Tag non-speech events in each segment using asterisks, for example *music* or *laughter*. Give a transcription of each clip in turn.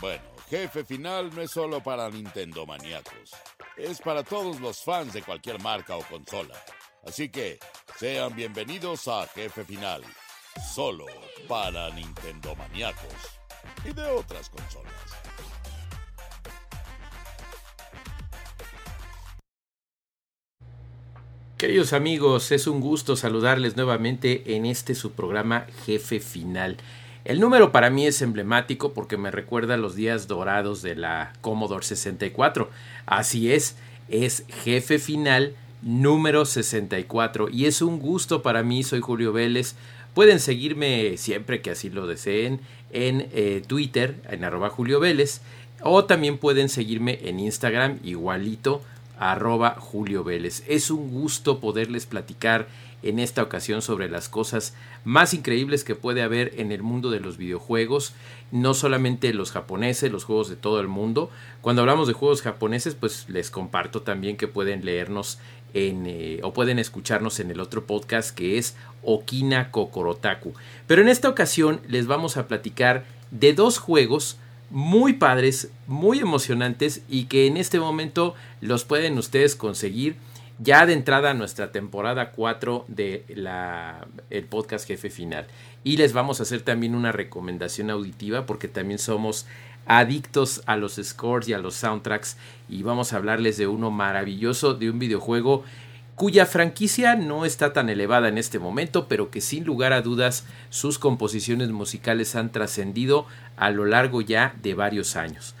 Bueno, Jefe Final no es solo para Nintendo maníacos, es para todos los fans de cualquier marca o consola. Así que sean bienvenidos a Jefe Final, solo para Nintendo maníacos y de otras consolas. Queridos amigos, es un gusto saludarles nuevamente en este su programa Jefe Final. El número para mí es emblemático porque me recuerda los días dorados de la Commodore 64. Así es, es Jefe Final número 64 y es un gusto para mí, soy Julio Vélez. Pueden seguirme siempre que así lo deseen en eh, Twitter, en arroba Julio Vélez, o también pueden seguirme en Instagram igualito arroba Julio Vélez. Es un gusto poderles platicar en esta ocasión sobre las cosas más increíbles que puede haber en el mundo de los videojuegos, no solamente los japoneses, los juegos de todo el mundo. Cuando hablamos de juegos japoneses, pues les comparto también que pueden leernos eh, o pueden escucharnos en el otro podcast que es Okina Kokorotaku. Pero en esta ocasión les vamos a platicar de dos juegos muy padres, muy emocionantes y que en este momento los pueden ustedes conseguir ya de entrada a nuestra temporada 4 de la, el podcast Jefe Final. Y les vamos a hacer también una recomendación auditiva porque también somos adictos a los scores y a los soundtracks y vamos a hablarles de uno maravilloso, de un videojuego cuya franquicia no está tan elevada en este momento, pero que sin lugar a dudas sus composiciones musicales han trascendido a lo largo ya de varios años.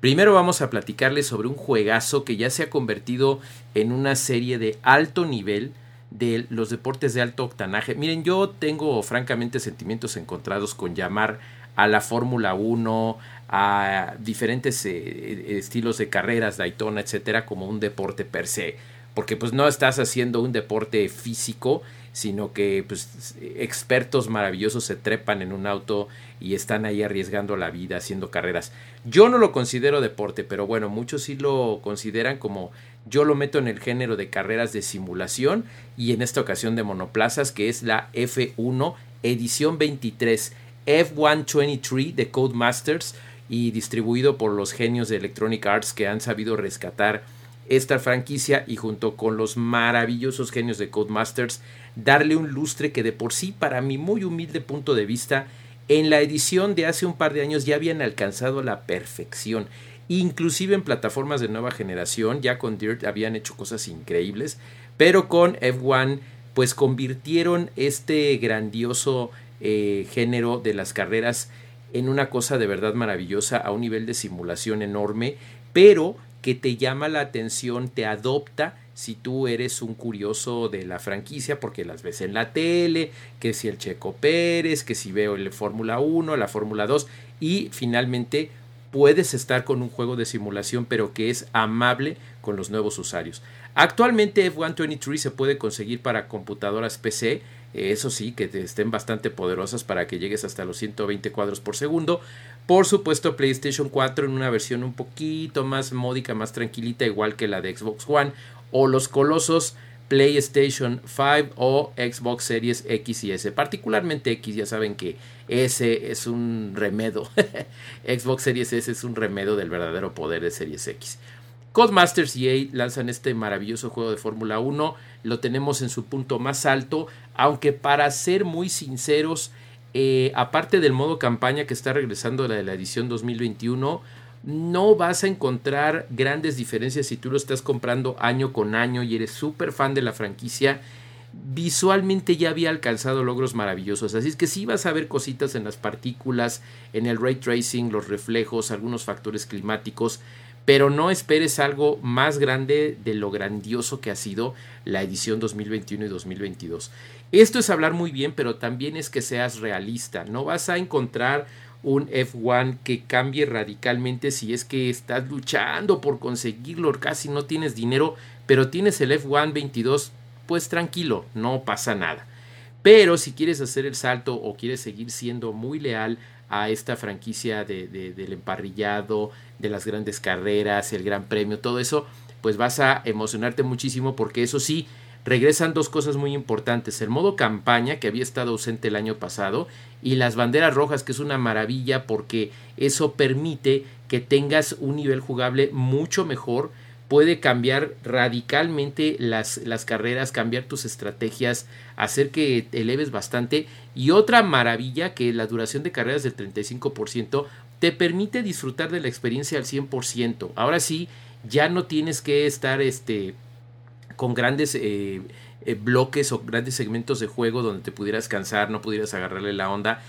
Primero vamos a platicarles sobre un juegazo que ya se ha convertido en una serie de alto nivel de los deportes de alto octanaje. Miren, yo tengo francamente sentimientos encontrados con llamar a la Fórmula 1, a diferentes eh, estilos de carreras, Daytona, etcétera, como un deporte per se porque pues no estás haciendo un deporte físico, sino que pues expertos maravillosos se trepan en un auto y están ahí arriesgando la vida haciendo carreras. Yo no lo considero deporte, pero bueno, muchos sí lo consideran como yo lo meto en el género de carreras de simulación y en esta ocasión de monoplazas que es la F1 edición 23 F123 de Codemasters y distribuido por los genios de Electronic Arts que han sabido rescatar esta franquicia y junto con los maravillosos genios de Codemasters darle un lustre que de por sí para mi muy humilde punto de vista en la edición de hace un par de años ya habían alcanzado la perfección. Inclusive en plataformas de nueva generación ya con Dirt habían hecho cosas increíbles pero con F1 pues convirtieron este grandioso eh, género de las carreras en una cosa de verdad maravillosa a un nivel de simulación enorme pero que te llama la atención, te adopta si tú eres un curioso de la franquicia porque las ves en la tele, que si el Checo Pérez, que si veo el Fórmula 1, la Fórmula 2 y finalmente puedes estar con un juego de simulación pero que es amable con los nuevos usuarios. Actualmente F123 se puede conseguir para computadoras PC, eso sí, que estén bastante poderosas para que llegues hasta los 120 cuadros por segundo, por supuesto, PlayStation 4 en una versión un poquito más módica, más tranquilita, igual que la de Xbox One. O los colosos PlayStation 5 o Xbox Series X y S. Particularmente X, ya saben que S es un remedo. *laughs* Xbox Series S es un remedo del verdadero poder de Series X. Codemasters EA lanzan este maravilloso juego de Fórmula 1. Lo tenemos en su punto más alto. Aunque para ser muy sinceros, eh, aparte del modo campaña que está regresando la de la edición 2021, no vas a encontrar grandes diferencias si tú lo estás comprando año con año y eres súper fan de la franquicia. Visualmente ya había alcanzado logros maravillosos, así es que sí vas a ver cositas en las partículas, en el ray tracing, los reflejos, algunos factores climáticos, pero no esperes algo más grande de lo grandioso que ha sido la edición 2021 y 2022. Esto es hablar muy bien, pero también es que seas realista. No vas a encontrar un F1 que cambie radicalmente si es que estás luchando por conseguirlo, casi no tienes dinero, pero tienes el F1 22, pues tranquilo, no pasa nada. Pero si quieres hacer el salto o quieres seguir siendo muy leal a esta franquicia de, del emparrillado, de las grandes carreras, el gran premio, todo eso, pues vas a emocionarte muchísimo porque eso sí, regresan dos cosas muy importantes. El modo campaña, que había estado ausente el año pasado, y las banderas rojas, que es una maravilla porque eso permite que tengas un nivel jugable mucho mejor puede cambiar radicalmente las, las, carreras, cambiar tus estrategias, hacer que eleves bastante. Y otra maravilla que la duración de carreras del 35% te permite disfrutar de la experiencia al 100%. Ahora sí, ya no tienes que estar este, con grandes eh, eh, bloques o grandes segmentos de juego donde te pudieras cansar, no pudieras agarrarle la onda.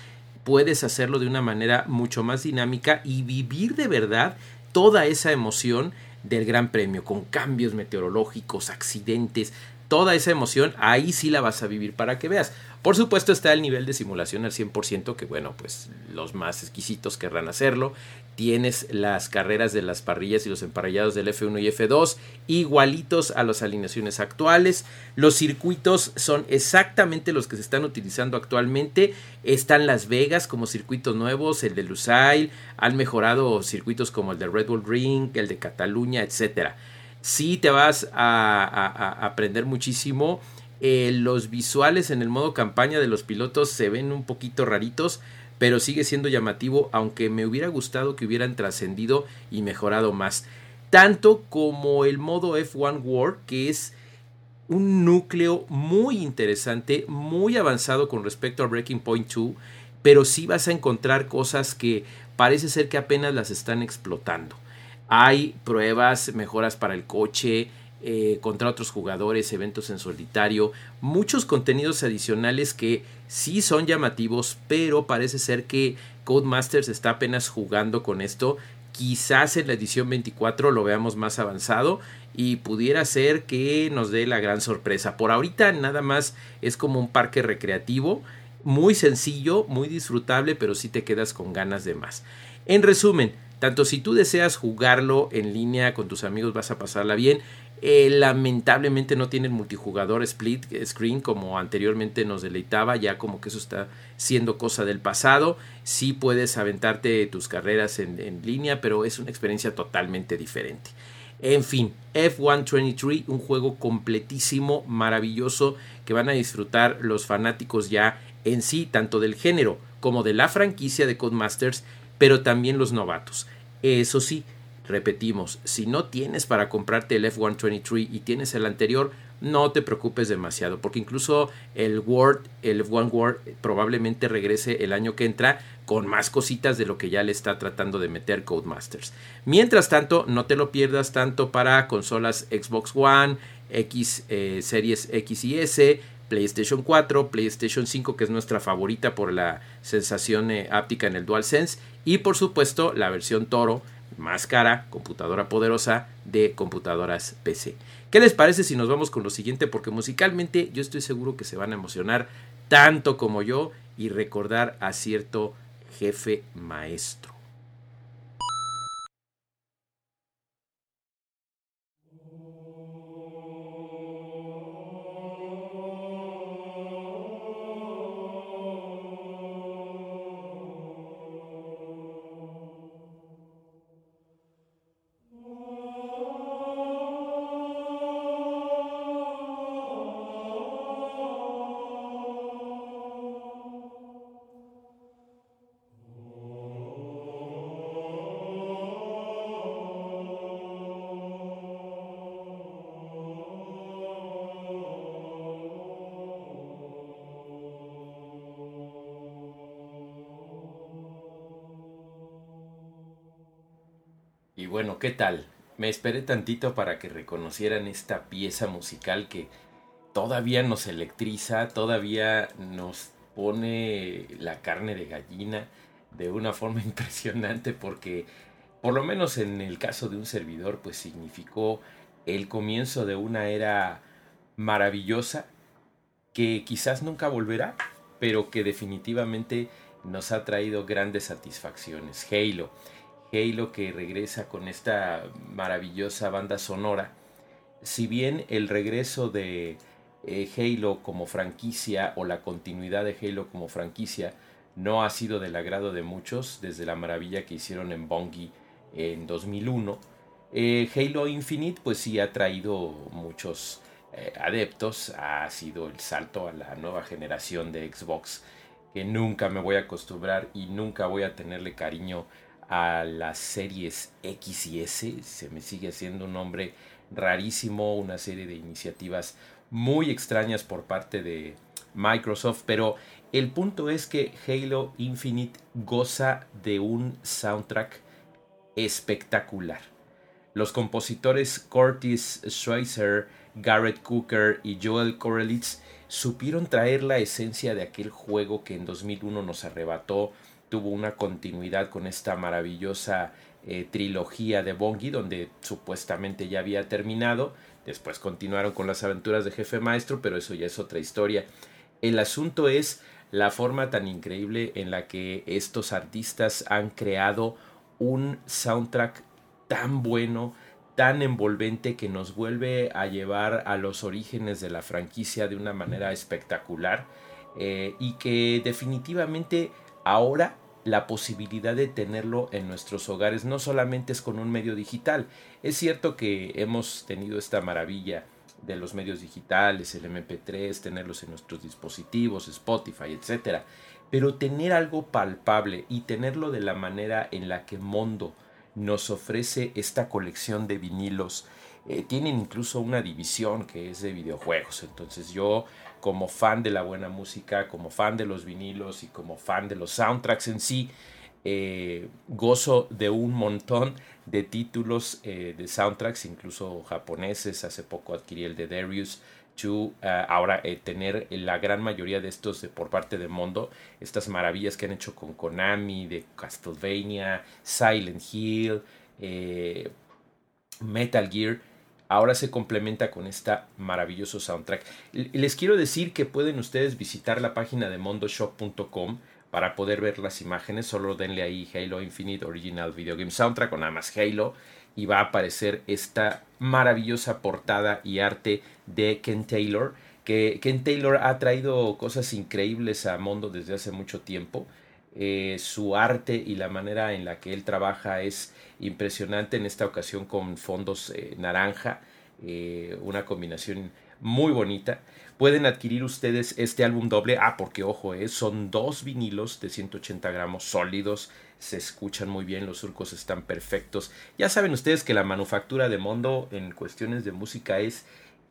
Puedes hacerlo de una manera mucho más dinámica y vivir de verdad toda esa emoción del Gran Premio, con cambios meteorológicos, accidentes, toda esa emoción, ahí sí la vas a vivir para que veas. Por supuesto está el nivel de simulación al 100%, que bueno, pues los más exquisitos querrán hacerlo. Tienes las carreras de las parrillas y los emparrillados del F1 y F2 igualitos a las alineaciones actuales. Los circuitos son exactamente los que se están utilizando actualmente. Están Las Vegas como circuitos nuevos, el de Lusail, han mejorado circuitos como el de Red Bull Ring, el de Cataluña, etcétera. Sí te vas a aprender muchísimo eh, los visuales en el modo campaña de los pilotos se ven un poquito raritos, pero sigue siendo llamativo, aunque me hubiera gustado que hubieran trascendido y mejorado más. Tanto como el modo F1 World, que es un núcleo muy interesante, muy avanzado con respecto a Breaking Point 2, pero sí vas a encontrar cosas que parece ser que apenas las están explotando. Hay pruebas, mejoras para el coche, eh, contra otros jugadores, eventos en solitario, muchos contenidos adicionales que sí son llamativos, pero parece ser que Codemasters está apenas jugando con esto. Quizás en la edición 24 lo veamos más avanzado y pudiera ser que nos dé la gran sorpresa. Por ahorita nada más es como un parque recreativo, muy sencillo, muy disfrutable, pero sí te quedas con ganas de más. En resumen, tanto si tú deseas jugarlo en línea con tus amigos vas a pasarla bien, eh, lamentablemente no tiene el multijugador split screen como anteriormente nos deleitaba, ya como que eso está siendo cosa del pasado. Sí puedes aventarte tus carreras en, en línea, pero es una experiencia totalmente diferente. En fin, F123, un juego completísimo, maravilloso, que van a disfrutar los fanáticos ya en sí, tanto del género como de la franquicia de Codemasters, pero también los novatos. Eso sí, Repetimos, si no tienes para comprarte el F123 y tienes el anterior, no te preocupes demasiado, porque incluso el Word, el F1 Word probablemente regrese el año que entra con más cositas de lo que ya le está tratando de meter Codemasters. Mientras tanto, no te lo pierdas tanto para consolas Xbox One, X eh, Series X y S, PlayStation 4, PlayStation 5, que es nuestra favorita por la sensación eh, áptica en el DualSense, y por supuesto la versión Toro más cara, computadora poderosa de computadoras PC. ¿Qué les parece si nos vamos con lo siguiente? Porque musicalmente yo estoy seguro que se van a emocionar tanto como yo y recordar a cierto jefe maestro. Bueno, ¿qué tal? Me esperé tantito para que reconocieran esta pieza musical que todavía nos electriza, todavía nos pone la carne de gallina de una forma *laughs* impresionante porque por lo menos en el caso de un servidor pues significó el comienzo de una era maravillosa que quizás nunca volverá, pero que definitivamente nos ha traído grandes satisfacciones. Halo Halo que regresa con esta maravillosa banda sonora. Si bien el regreso de eh, Halo como franquicia o la continuidad de Halo como franquicia no ha sido del agrado de muchos desde la maravilla que hicieron en Bungie en 2001, eh, Halo Infinite pues sí ha traído muchos eh, adeptos ha sido el salto a la nueva generación de Xbox que nunca me voy a acostumbrar y nunca voy a tenerle cariño a las series X y S. Se me sigue haciendo un nombre rarísimo, una serie de iniciativas muy extrañas por parte de Microsoft, pero el punto es que Halo Infinite goza de un soundtrack espectacular. Los compositores Curtis Schweitzer, Garrett Cooker y Joel Korelitz supieron traer la esencia de aquel juego que en 2001 nos arrebató, tuvo una continuidad con esta maravillosa eh, trilogía de Bongi, donde supuestamente ya había terminado, después continuaron con las aventuras de Jefe Maestro, pero eso ya es otra historia. El asunto es la forma tan increíble en la que estos artistas han creado un soundtrack tan bueno, tan envolvente que nos vuelve a llevar a los orígenes de la franquicia de una manera espectacular eh, y que definitivamente ahora la posibilidad de tenerlo en nuestros hogares no solamente es con un medio digital, es cierto que hemos tenido esta maravilla de los medios digitales, el MP3, tenerlos en nuestros dispositivos, Spotify, etc. Pero tener algo palpable y tenerlo de la manera en la que Mondo nos ofrece esta colección de vinilos. Eh, tienen incluso una división que es de videojuegos. Entonces yo como fan de la buena música, como fan de los vinilos y como fan de los soundtracks en sí, eh, gozo de un montón de títulos eh, de soundtracks, incluso japoneses. Hace poco adquirí el de Darius to ahora tener la gran mayoría de estos por parte de Mondo, estas maravillas que han hecho con Konami, de Castlevania, Silent Hill, eh, Metal Gear, ahora se complementa con esta maravilloso soundtrack. Les quiero decir que pueden ustedes visitar la página de mondoshop.com para poder ver las imágenes, solo denle ahí Halo Infinite Original Video Game Soundtrack o nada más Halo y va a aparecer esta maravillosa portada y arte de Ken Taylor, que Ken Taylor ha traído cosas increíbles a Mondo desde hace mucho tiempo. Eh, su arte y la manera en la que él trabaja es impresionante en esta ocasión con fondos eh, naranja, eh, una combinación muy bonita. Pueden adquirir ustedes este álbum doble. Ah, porque ojo, son dos vinilos de 180 gramos sólidos se escuchan muy bien, los surcos están perfectos. Ya saben ustedes que la manufactura de Mondo en cuestiones de música es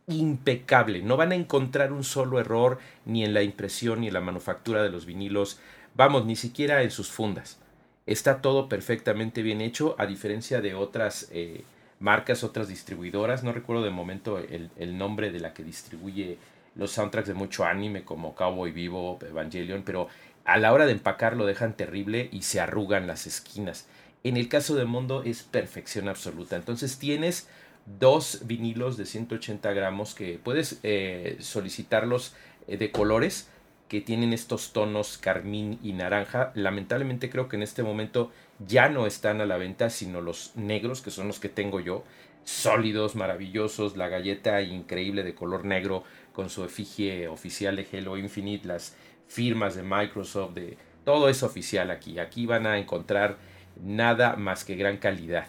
impecable. No van a encontrar un solo error ni en la impresión ni en la manufactura de los vinilos. Vamos, ni siquiera en sus fundas. Está todo perfectamente bien hecho, a diferencia de otras eh, marcas, otras distribuidoras. No recuerdo de momento el, nombre de la que distribuye los soundtracks de mucho anime como Cowboy Vivo, Evangelion, pero a la hora de empacar lo dejan terrible y se arrugan las esquinas. En el caso de Mondo es perfección absoluta. Entonces tienes dos vinilos de 180 gramos que puedes eh, solicitarlos eh, de colores que tienen estos tonos carmín y naranja. Lamentablemente creo que en este momento ya no están a la venta, sino los negros, que son los que tengo yo. Sólidos, maravillosos, la galleta increíble de color negro con su efigie oficial de Halo Infinite, las firmas de Microsoft, de todo es oficial aquí. Aquí van a encontrar nada más que gran calidad.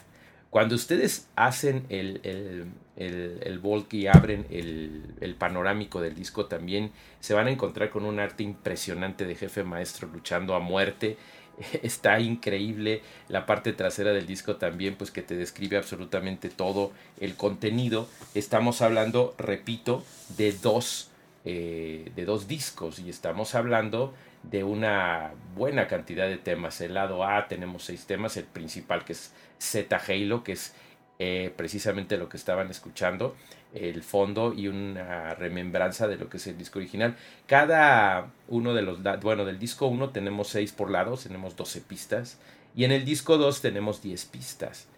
Cuando ustedes hacen el, el, el, bulk y abren el, el, panorámico del disco también, se van a encontrar con un arte impresionante de jefe maestro luchando a muerte. *laughs* Está increíble la parte trasera del disco también, pues que te describe absolutamente todo el contenido. Estamos hablando, repito, de dos eh, de dos discos y estamos hablando de una buena cantidad de temas. El lado A tenemos seis temas, el principal que es Z Halo, que es eh, precisamente lo que estaban escuchando, el fondo y una remembranza de lo que es el disco original. Cada uno de los, bueno, del disco 1 tenemos 6 por lados, tenemos 12 pistas y en el disco 2 tenemos 10 pistas.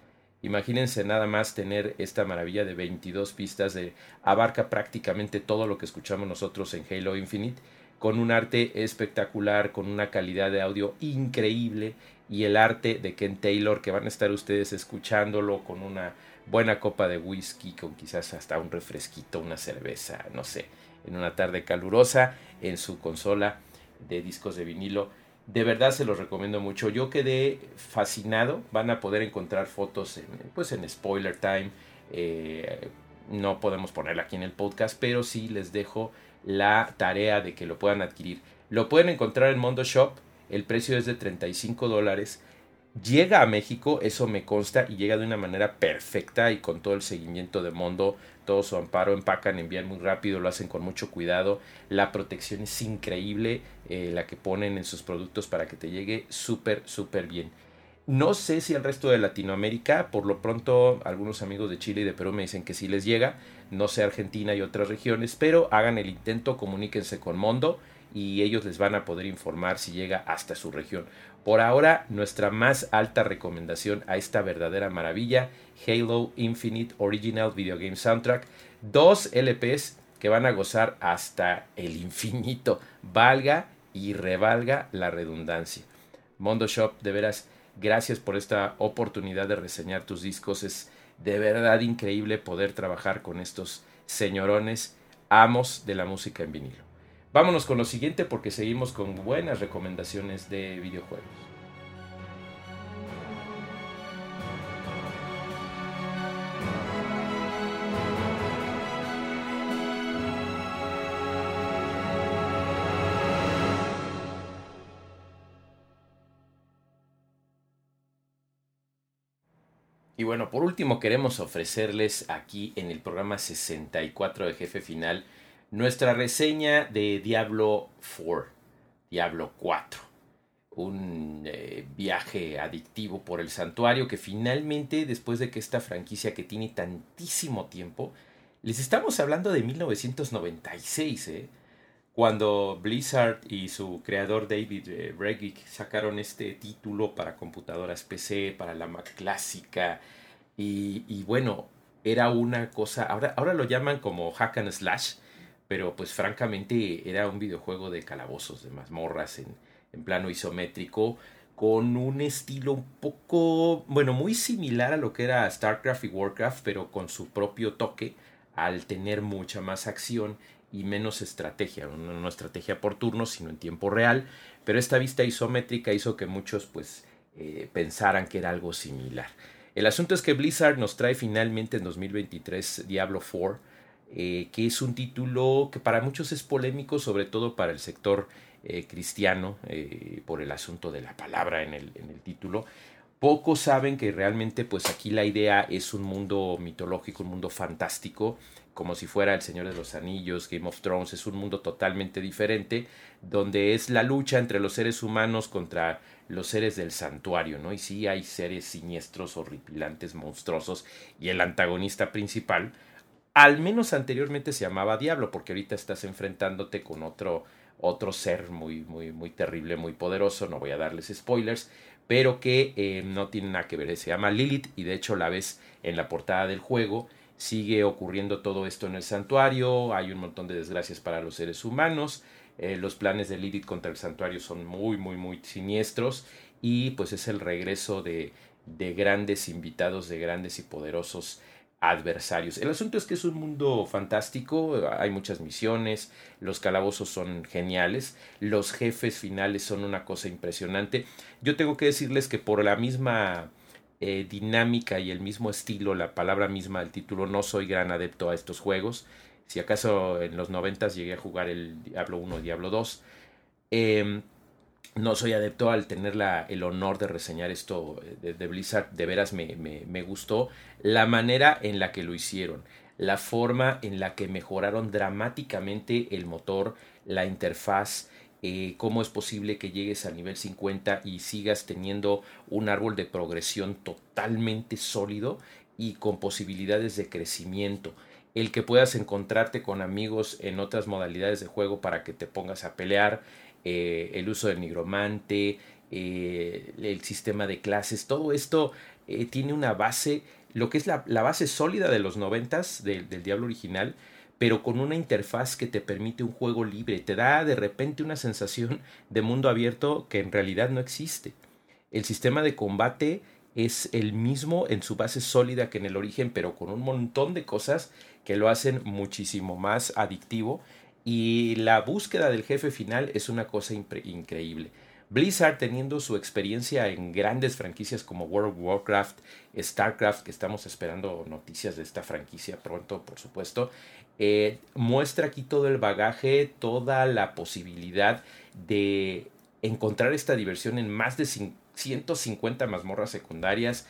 Imagínense nada más tener esta maravilla de 22 pistas de abarca prácticamente todo lo que escuchamos nosotros en Halo Infinite con un arte espectacular, con una calidad de audio increíble y el arte de Ken Taylor que van a estar ustedes escuchándolo con una buena copa de whisky, con quizás hasta un refresquito, una cerveza, no sé, en una tarde calurosa en su consola de discos de vinilo de verdad se los recomiendo mucho. Yo quedé fascinado. Van a poder encontrar fotos en, pues en Spoiler Time. Eh, no podemos ponerla aquí en el podcast, pero sí les dejo la tarea de que lo puedan adquirir. Lo pueden encontrar en Mondo Shop, el precio es de 35 dólares. Llega a México, eso me consta, y llega de una manera perfecta y con todo el seguimiento de Mondo, todo su amparo, empacan, envían muy rápido, lo hacen con mucho cuidado. La protección es increíble, eh, la que ponen en sus productos para que te llegue súper, súper bien. No sé si el resto de Latinoamérica, por lo pronto algunos amigos de Chile y de Perú me dicen que sí les llega, no sé Argentina y otras regiones, pero hagan el intento, comuníquense con Mondo y ellos les van a poder informar si llega hasta su región. Por ahora, nuestra más alta recomendación a esta verdadera maravilla, Halo Infinite Original Video Game Soundtrack, dos LPs que van a gozar hasta el infinito, valga y revalga la redundancia. Mondo Shop, de veras, gracias por esta oportunidad de reseñar tus discos. Es de verdad increíble poder trabajar con estos señorones amos de la música en vinilo. Vámonos con lo siguiente porque seguimos con buenas recomendaciones de videojuegos. Bueno, por último queremos ofrecerles aquí en el programa 64 de Jefe Final nuestra reseña de Diablo 4, Diablo 4, un eh, viaje adictivo por el santuario que finalmente, después de que esta franquicia que tiene tantísimo tiempo, les estamos hablando de 1996, ¿eh? cuando Blizzard y su creador David eh, sacaron este título para computadoras PC, para la Mac clásica, y, bueno, era una cosa, ahora, ahora lo llaman como hack and slash, pero pues francamente era un videojuego de calabozos, de mazmorras en, en plano isométrico, con un estilo un poco, bueno, muy similar a lo que era StarCraft y Warcraft, pero con su propio toque, al tener mucha más acción y menos estrategia, no, estrategia por turnos, sino en tiempo real, pero esta vista isométrica hizo que muchos pues eh, pensaran que era algo similar. El asunto es que Blizzard nos trae finalmente en 2023 Diablo 4, eh, que es un título que para muchos es polémico, sobre todo para el sector eh, cristiano, eh, por el asunto de la palabra en el, en el título. Pocos saben que realmente pues aquí la idea es un mundo mitológico, un mundo fantástico, como si fuera El Señor de los Anillos, Game of Thrones, es un mundo totalmente diferente, donde es la lucha entre los seres humanos contra los seres del santuario, ¿no? Y sí hay seres siniestros, horripilantes, monstruosos, y el antagonista principal, al menos anteriormente se llamaba Diablo, porque ahorita estás enfrentándote con otro, otro ser muy, muy, muy terrible, muy poderoso, no voy a darles spoilers, pero que eh, no tiene nada que ver, se llama Lilith y de hecho la ves en la portada del juego, sigue ocurriendo todo esto en el santuario, hay un montón de desgracias para los seres humanos, eh, los planes de Lilith contra el santuario son muy, muy, muy siniestros y pues es el regreso de, de grandes invitados, de grandes y poderosos adversarios. El asunto es que es un mundo fantástico, hay muchas misiones, los calabozos son geniales, los jefes finales son una cosa impresionante. Yo tengo que decirles que por la misma eh, dinámica y el mismo estilo, la palabra misma del título, no soy gran adepto a estos juegos. Si acaso en los noventas llegué a jugar el Diablo 1 y Diablo 2. Eh, no soy adepto al tener la, el honor de reseñar esto eh, de, Blizzard, de veras me, me, gustó la manera en la que lo hicieron, la forma en la que mejoraron dramáticamente el motor, la interfaz, eh, cómo es posible que llegues al nivel 50 y sigas teniendo un árbol de progresión totalmente sólido y con posibilidades de crecimiento. El que puedas encontrarte con amigos en otras modalidades de juego para que te pongas a pelear, eh, el uso del nigromante, eh, el sistema de clases, todo esto eh, tiene una base, lo que es la, base sólida de los noventas del Diablo original, pero con una interfaz que te permite un juego libre, te da de repente una sensación de mundo abierto que en realidad no existe. El sistema de combate es el mismo en su base sólida que en el origen, pero con un montón de cosas que lo hacen muchísimo más adictivo y la búsqueda del jefe final es una cosa increíble. Blizzard teniendo su experiencia en grandes franquicias como World of Warcraft, StarCraft, que estamos esperando noticias de esta franquicia pronto, por supuesto, eh, muestra aquí todo el bagaje, toda la posibilidad de encontrar esta diversión en más de 150 mazmorras secundarias,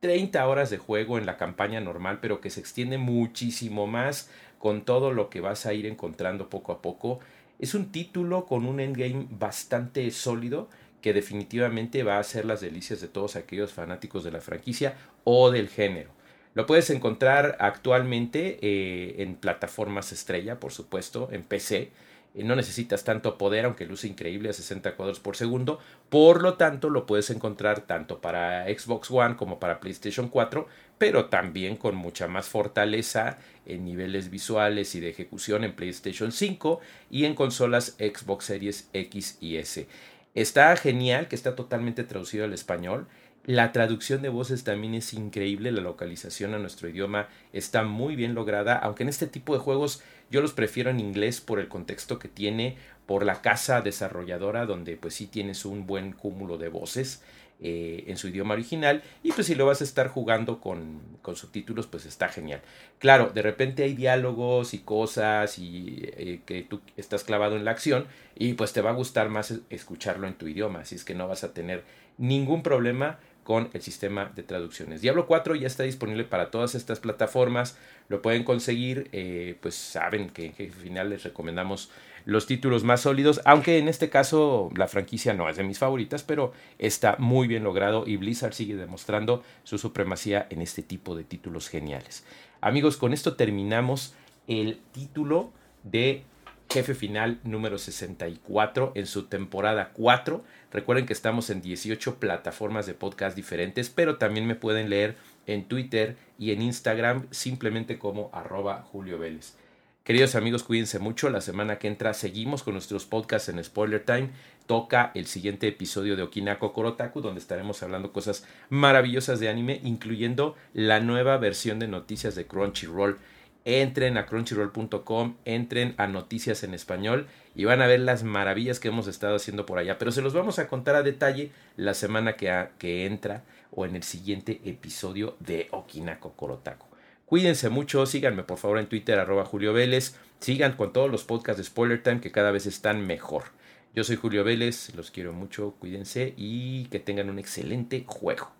30 horas de juego en la campaña normal, pero que se extiende muchísimo más con todo lo que vas a ir encontrando poco a poco. Es un título con un endgame bastante sólido que definitivamente va a ser las delicias de todos aquellos fanáticos de la franquicia o del género. Lo puedes encontrar actualmente eh, en plataformas estrella, por supuesto, en PC. No necesitas tanto poder, aunque luce increíble a 60 cuadros por segundo. Por lo tanto, lo puedes encontrar tanto para Xbox One como para PlayStation 4, pero también con mucha más fortaleza en niveles visuales y de ejecución en PlayStation 5 y en consolas Xbox Series X y S. Está genial que está totalmente traducido al español. La traducción de voces también es increíble, la localización a nuestro idioma está muy bien lograda, aunque en este tipo de juegos yo los prefiero en inglés por el contexto que tiene, por la casa desarrolladora donde pues sí tienes un buen cúmulo de voces eh, en su idioma original y pues si lo vas a estar jugando con, con, subtítulos pues está genial. Claro, de repente hay diálogos y cosas y eh, que tú estás clavado en la acción y pues te va a gustar más escucharlo en tu idioma, así es que no vas a tener ningún problema con el sistema de traducciones. Diablo 4 ya está disponible para todas estas plataformas, lo pueden conseguir, eh, pues saben que jefe final les recomendamos los títulos más sólidos, aunque en este caso la franquicia no es de mis favoritas, pero está muy bien logrado y Blizzard sigue demostrando su supremacía en este tipo de títulos geniales. Amigos, con esto terminamos el título de jefe final número 64 en su temporada 4. Recuerden que estamos en 18 plataformas de podcast diferentes, pero también me pueden leer en Twitter y en Instagram simplemente como arroba Julio Vélez. Queridos amigos, cuídense mucho. La semana que entra seguimos con nuestros podcasts en Spoiler Time. Toca el siguiente episodio de Okinako Korotaku, donde estaremos hablando cosas maravillosas de anime, incluyendo la nueva versión de noticias de Crunchyroll entren a crunchyroll.com, entren a Noticias en Español y van a ver las maravillas que hemos estado haciendo por allá. Pero se los vamos a contar a detalle la semana que, que entra o en el siguiente episodio de Okinako Korotaku. Cuídense mucho, síganme por favor en Twitter arroba Julio Vélez, sigan con todos los podcasts de Spoiler Time que cada vez están mejor. Yo soy Julio Vélez, los quiero mucho, cuídense y que tengan un excelente juego.